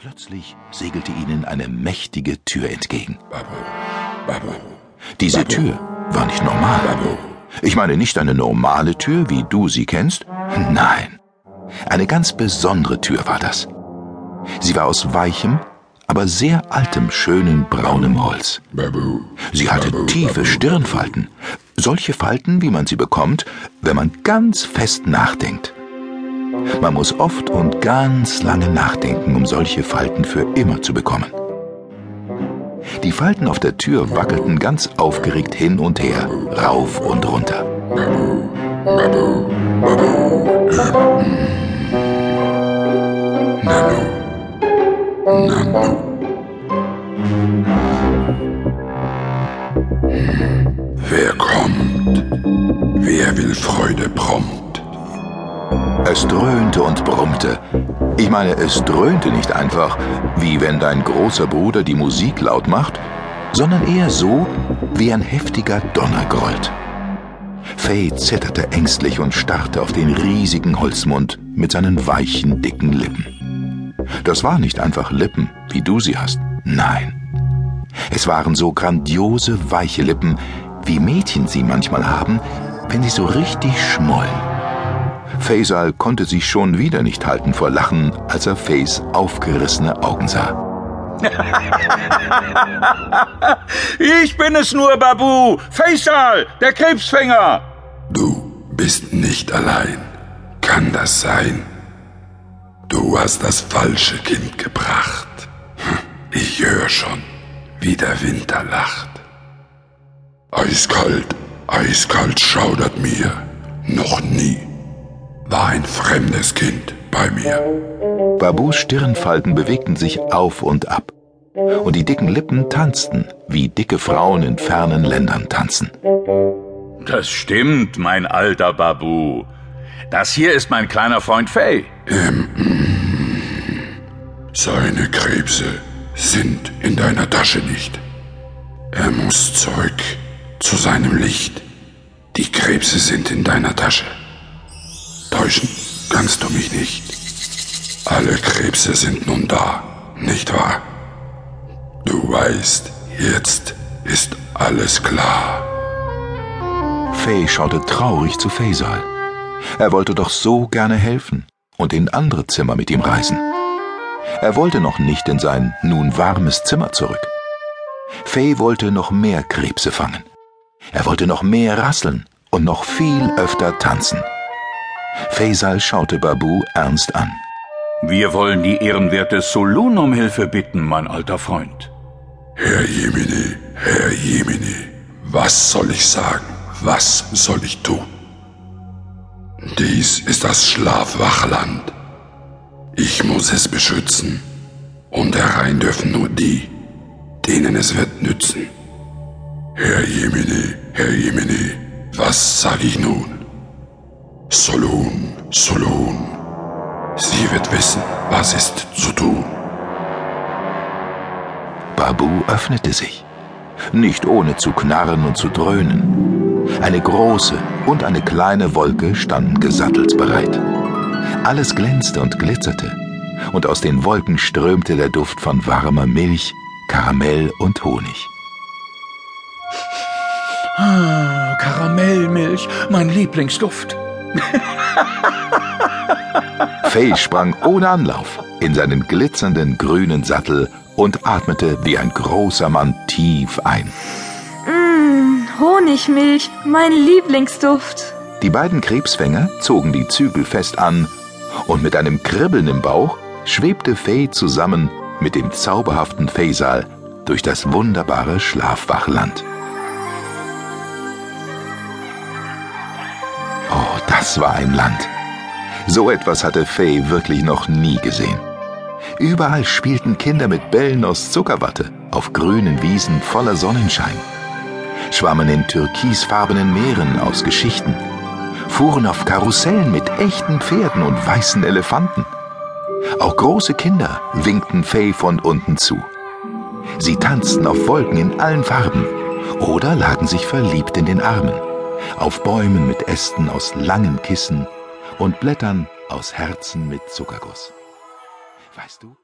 Plötzlich segelte ihnen eine mächtige Tür entgegen. Diese Tür war nicht normal. Ich meine nicht eine normale Tür, wie du sie kennst. Nein, eine ganz besondere Tür war das. Sie war aus weichem, aber sehr altem, schönen braunem Holz. Sie hatte tiefe. Stirnfalten. Solche Falten, wie man sie bekommt, wenn man ganz fest nachdenkt. Man muss oft und ganz lange nachdenken, um solche Falten für immer zu bekommen. Die Falten auf der Tür wackelten ganz aufgeregt hin und her, rauf und runter. Wer kommt? Wer will Freude prompt? Es dröhnte und brummte. Ich meine, es dröhnte nicht einfach, wie wenn dein großer Bruder die Musik laut macht, sondern eher so, wie ein heftiger Donner grollt. Faye zitterte ängstlich und starrte auf den riesigen Holzmund mit seinen weichen, dicken Lippen. Das waren nicht einfach Lippen, wie du sie hast. Nein. Es waren so grandiose, weiche Lippen, wie Mädchen sie manchmal haben, wenn sie so richtig schmollen. Faisal konnte sich schon wieder nicht halten vor Lachen, als er Fays aufgerissene Augen sah. Ich bin es nur, Babu! Faisal, der Krebsfänger! Du bist nicht allein. Kann das sein? Du hast das falsche Kind gebracht. Hm, Ich höre schon, wie der Winter lacht. Eiskalt, eiskalt schaudert mir. Noch nie war ein fremdes Kind bei mir. Babus Stirnfalten bewegten sich auf und ab. Und die dicken Lippen tanzten, wie dicke Frauen in fernen Ländern tanzen. Das stimmt, mein alter Babu. Das hier ist mein kleiner Freund Fay. Seine Krebse sind in deiner Tasche nicht. Er muss zurück zu seinem Licht. Die Krebse sind in deiner Tasche. Täuschen kannst du mich nicht. Alle Krebse sind nun da, nicht wahr? Du weißt, jetzt ist alles klar. Faye schaute traurig zu Faisal. Er wollte doch so gerne helfen und in andere Zimmer mit ihm reisen. Er wollte noch nicht in sein nun warmes Zimmer zurück. Faye wollte noch mehr Krebse fangen. Er wollte noch mehr rasseln und noch viel öfter tanzen. Faisal schaute Babu ernst an. Wir wollen die ehrenwerte Solun um Hilfe bitten, mein alter Freund. Herr Jemine, Herr Jemine, was soll ich sagen? Was soll ich tun? Dies ist das Schlafwachland. Ich muss es beschützen. Und herein dürfen nur die, denen es wird nützen. Herr Jemine, Herr Jemine, was sag ich nun? Solun, Solun, sie wird wissen, was ist zu tun. Babu öffnete sich. Nicht ohne zu knarren und zu dröhnen. Eine große und eine kleine Wolke standen gesattelt bereit. Alles glänzte und glitzerte, und aus den Wolken strömte der Duft von warmer Milch, Karamell und Honig. Ah, Karamellmilch, mein Lieblingsduft. Faye sprang ohne Anlauf in seinen glitzernden grünen Sattel und atmete wie ein großer Mann tief ein. Mmh, Honigmilch, mein Lieblingsduft. Die beiden Krebsfänger zogen die Zügel fest an und mit einem Kribbeln im Bauch schwebte Faye zusammen mit dem zauberhaften Faisal durch das wunderbare Schlafwachland. Das war ein Land. So etwas hatte Faye wirklich noch nie gesehen. Überall spielten Kinder mit Bällen aus Zuckerwatte auf grünen Wiesen voller Sonnenschein, schwammen in türkisfarbenen Meeren aus Geschichten, fuhren auf Karussellen mit echten Pferden und weißen Elefanten. Auch große Kinder winkten Faye von unten zu. Sie tanzten auf Wolken in allen Farben oder lagen sich verliebt in den Armen, auf Bäumen mit Ästen aus langen Kissen und Blättern aus Herzen mit Zuckerguss. Weißt du?